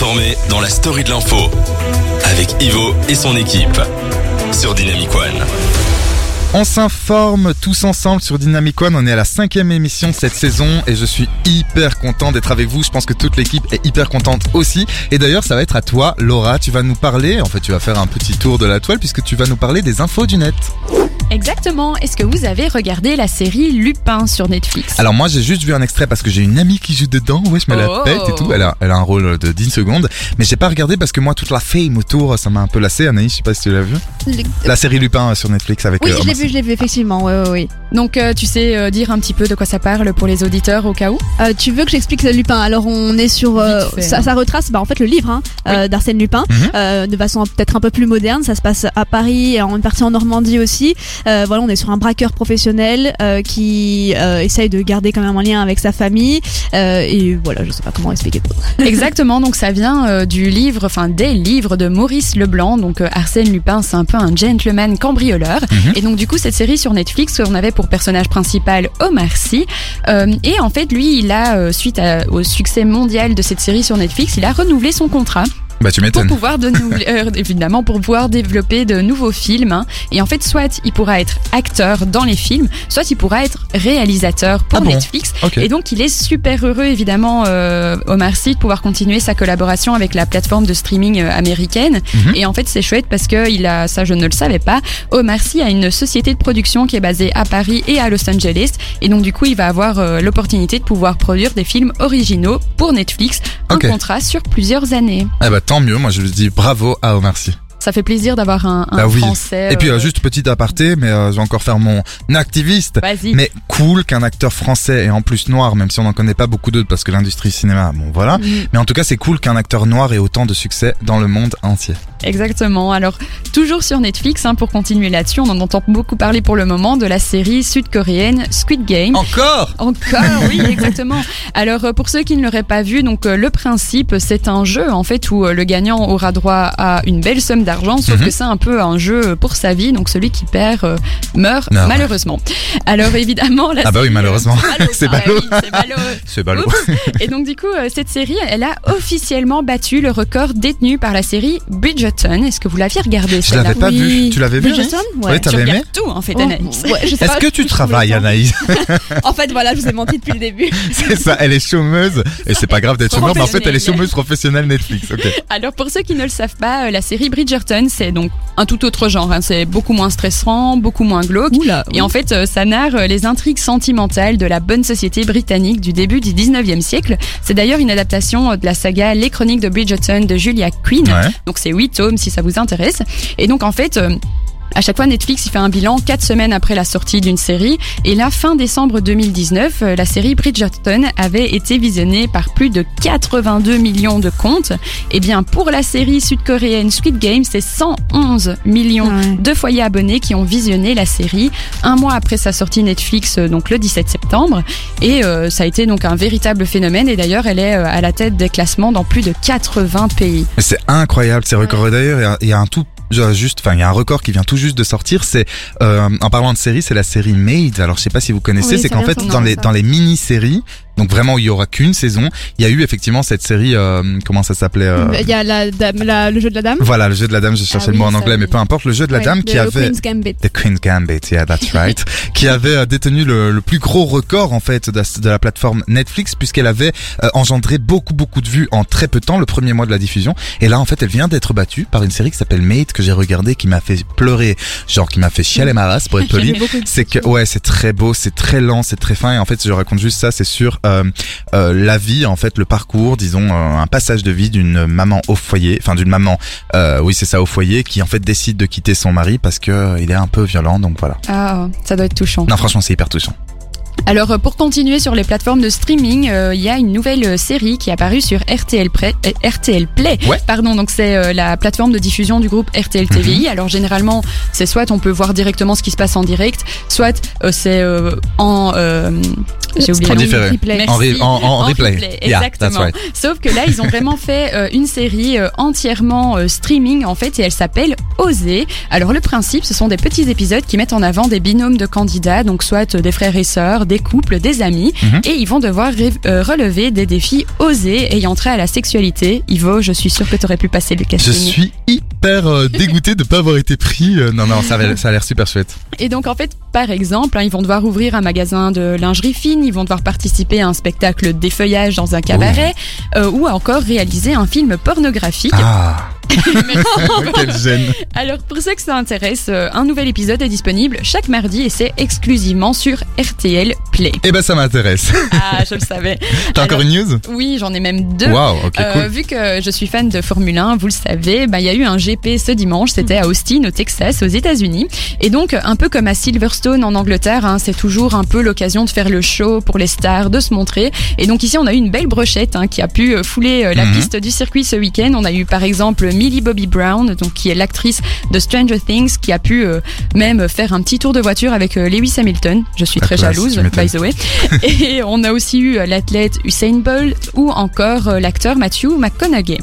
informé dans la story de l'info avec Ivo et son équipe sur Dynamic One. On s'informe tous ensemble sur Dynamic One. On est à la cinquième émission de cette saison et je suis hyper content d'être avec vous. Je pense que toute l'équipe est hyper contente aussi. Et d'ailleurs, ça va être à toi, Laura. Tu vas nous parler, en fait, tu vas faire un petit tour de la toile puisque tu vas nous parler des infos du net. Exactement. Est-ce que vous avez regardé la série Lupin sur Netflix? Alors moi, j'ai juste vu un extrait parce que j'ai une amie qui joue dedans. Ouais, je me la Oh. pète et tout. Elle a, elle a un rôle de 10 secondes. Mais j'ai pas regardé parce que moi, toute la fame autour, ça m'a un peu lassé. Anaïs, je sais pas si tu l'as vu. La série Lupin sur Netflix avec Oui, euh, je l'ai vu, je l'ai vu, effectivement. Ouais, ouais, ouais. Donc euh, tu sais euh, dire un petit peu de quoi ça parle pour les auditeurs au cas où? Euh, tu veux que j'explique le Lupin? Alors, on est sur. euh, fait, ça, hein. ça retrace bah, en fait le livre hein, euh, d'Arsène Lupin euh, de façon peut-être un peu plus moderne. Ça se passe à Paris et en une partie en Normandie aussi. Euh, voilà, on est sur un braqueur professionnel euh, qui euh, essaye de garder quand même un lien avec sa famille. Euh, et voilà, je sais pas comment expliquer. Exactement. Donc ça vient euh, du livre, enfin des livres de Maurice Leblanc. Donc euh, Arsène Lupin, c'est un peu un gentleman cambrioleur. Mhm. Et donc du coup cette série sur Netflix, on avait pour personnage principal Omar Sy. Euh, et en fait lui, il a euh, suite à- au succès mondial de cette série sur Netflix, il a renouvelé son contrat. Bah tu pour pouvoir de euh, évidemment pour pouvoir développer de nouveaux films hein. et en fait soit il pourra être acteur dans les films soit il pourra être réalisateur pour Ah bon Netflix. Ok. et donc il est super heureux évidemment euh, Omar Sy de pouvoir continuer sa collaboration avec la plateforme de streaming euh, américaine. Mhm. et en fait c'est chouette parce que il a ça je ne le savais pas Omar Sy a une société de production qui est basée à Paris et à Los Angeles. Et donc du coup il va avoir euh, l'opportunité de pouvoir produire des films originaux pour Netflix. Un contrat sur plusieurs années. Ah bah tant mieux. Moi, je lui dis bravo à Omar. Ça fait plaisir d'avoir un, un Bah oui. français. Et puis euh, euh, juste petit aparté, mais euh, je vais encore faire mon activiste. Vas-y. Mais cool qu'un acteur français et en plus noir, même si on n'en connaît pas beaucoup d'autres parce que l'industrie cinéma, bon voilà. Mm, Mais en tout cas, c'est cool qu'un acteur noir ait autant de succès dans le monde entier. Exactement. Alors, toujours sur Netflix, hein, pour continuer là-dessus, on en entend beaucoup parler pour le moment de la série sud-coréenne Squid Game. Encore? Encore, oui, exactement. Alors, euh, pour ceux qui ne l'auraient pas vu, donc le principe, c'est un jeu en fait où le gagnant aura droit à une belle somme d'argent, sauf Mhm. que c'est un peu un jeu pour sa vie. Donc, celui qui perd euh, meurt Non. malheureusement. Alors, évidemment, la Ah bah oui, série, euh, malheureusement. C'est Ah, ballot. oui, c'est ballot. C'est ballot. Et donc du coup, euh, cette série, elle a officiellement battu le record détenu par la série Bridgerton. Est-ce que vous l'aviez regardé Je l'avais pas vu. Tu l'avais vu Bridgerton Ouais, Ouais. t'avais Tu aimé tout en fait, Oh, Anaïs. ouais, sais Est-ce que tu travailles, Anaïs En fait, voilà, je vous ai menti depuis le début. C'est ça, elle est chômeuse. Et c'est pas grave d'être chômeur, mais en fait, elle est chômeuse professionnelle Netflix. Alors pour ceux qui ne le savent pas, la série Bridgerton, c'est donc un tout autre genre. hein. C'est beaucoup moins stressant, beaucoup moins glauque. Oula. Et en fait, euh, ça narre euh, les intrigues sentimentales de la bonne société britannique du début du 19e siècle. C'est d'ailleurs une adaptation euh, de la saga Les Chroniques de Bridgerton de Julia Quinn. Ouais. Donc c'est 8 tomes si ça vous intéresse. Et donc en fait... à chaque fois, Netflix il fait un bilan quatre semaines après la sortie d'une série. Et là, fin décembre 2019, euh, la série Bridgerton avait été visionnée par plus de 82 millions de comptes. Et bien, pour la série sud-coréenne Squid Game, c'est 111 millions Ouais. de foyers abonnés qui ont visionné la série un mois après sa sortie Netflix, euh, donc le 17 septembre. Et euh, ça a été donc un véritable phénomène. Et d'ailleurs, elle est à la tête des classements dans plus de 80 pays. C'est incroyable ces records. Et D'ailleurs, il y a- il y, a un tout juste, enfin, il y a un record qui vient tout juste de sortir. C'est euh, en parlant de série, c'est la série Made. Alors, je sais pas si vous connaissez. Oui, c'est qu'en fait, les dans les mini-séries, donc vraiment il y aura qu'une saison, il y a eu effectivement cette série. euh, comment ça s'appelait euh, Il y a la dame, la- le jeu de la dame. Voilà, le jeu de la dame. Je cherchais Ah le mot oui, en anglais, mais peu importe. Le jeu de la Ouais, dame le qui avait Queen's Gambit. The Queen's Gambit, yeah, that's right. qui avait euh, détenu le, le plus gros record en fait de, la- de la plateforme Netflix puisqu'elle avait euh, engendré beaucoup beaucoup de vues en très peu de temps le premier mois de la diffusion. Et là en fait elle vient d'être battue par une série qui s'appelle Mate que j'ai regardé qui m'a fait pleurer, genre qui m'a fait chialer ma race pour être poli. C'est que ouais c'est très beau, c'est très lent, c'est très fin et en fait je raconte juste ça, c'est sur la vie en fait le parcours, disons euh, un passage de vie d'une maman au foyer, enfin d'une maman, euh, oui c'est ça au foyer qui en fait décide de quitter son mari parce que euh, il est un peu violent donc voilà. Ah, ça doit être touchant. Non franchement c'est hyper touchant. Alors euh, pour continuer sur les plateformes de streaming, euh, il y a une nouvelle euh, série qui est apparue sur RTL, Play- euh, RTL Play. Ouais. Pardon, donc c'est euh, la plateforme de diffusion du groupe RTL TVI. Alors généralement, c'est soit on peut voir directement ce qui se passe en direct, soit euh, c'est euh, en euh, J'ai oublié. En différé. Merci. En, re- en, en replay. Yeah, exactement. right. Sauf que là, ils ont vraiment fait euh, une série euh, entièrement euh, streaming en fait, et elle s'appelle Oser. Alors le principe, ce sont des petits épisodes qui mettent en avant des binômes de candidats, donc soit des frères et sœurs, des couples, des amis, Mhm. et ils vont devoir relever des défis osés ayant trait à la sexualité. Ivo, je suis sûre que tu aurais pu passer le Je casting. suis hyper euh, dégoûté de pas avoir été pris. Euh, non, non, ça, a l'air super chouette. Et donc en fait, par exemple, hein, ils vont devoir ouvrir un magasin de lingerie fine, ils vont devoir participer à un spectacle défeuillage dans un cabaret, euh, ou encore réaliser un film pornographique. Ah, quelle gêne. Alors pour ceux que ça intéresse, euh, un nouvel épisode est disponible chaque mardi et c'est exclusivement sur RTL Play. Eh ben, ça m'intéresse. Ah, je le savais. T'as encore une news? Oui, j'en ai même deux. Waouh, ok, Euh, cool. Vu que je suis fan de Formule 1, vous le savez, bah, il y a eu un GP ce dimanche, c'était à Austin, au Texas, aux États-Unis. Et donc, un peu comme à Silverstone en Angleterre, hein, c'est toujours un peu l'occasion de faire le show pour les stars, de se montrer. Et donc ici, on a eu une belle brochette hein, qui a pu euh, fouler euh, la Mhm. piste du circuit ce week-end. On a eu par exemple Millie Bobby Brown, donc qui est l'actrice de Stranger Things, qui a pu euh, même faire un petit tour de voiture avec euh, Lewis Hamilton. Je suis La très classe, jalouse, by the way. Et on a aussi eu euh, l'athlète Usain Bolt ou encore l'acteur Matthew McConaughey.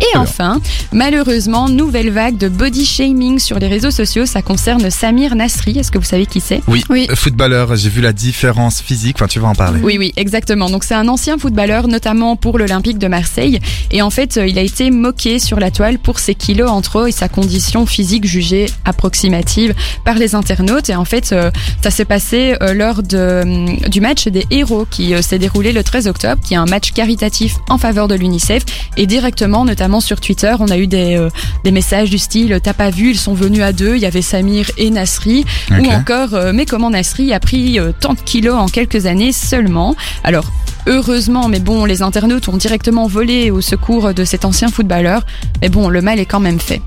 Et enfin, malheureusement, nouvelle vague de body shaming sur les réseaux sociaux. Ça concerne Samir Nasri. Est-ce que vous savez qui c'est? Oui, Oui. footballeur, j'ai vu la différence physique. Enfin, tu vas en parler. Oui, oui, exactement. Donc c'est un ancien footballeur, notamment pour l'Olympique de Marseille. Et en fait, euh, il a été moqué sur la toile pour ses kilos en trop et sa condition physique jugée approximative par les internautes. Et en fait, euh, ça s'est passé euh, lors de, du match des héros qui s'est déroulé le 13 octobre, qui est un match caritatif en faveur de l'UNICEF. Et directement, notamment sur Twitter, on a eu des, euh, des messages du style T'as pas vu, ils sont venus à deux. Il y avait Samir et Nasri. Ou encore, euh, mais comment Nasri a pris euh, tant de kilos en quelques années seulement. Alors, heureusement, mais bon, les internautes ont directement volé au secours de cet ancien footballeur. Mais bon, le mal est quand même fait.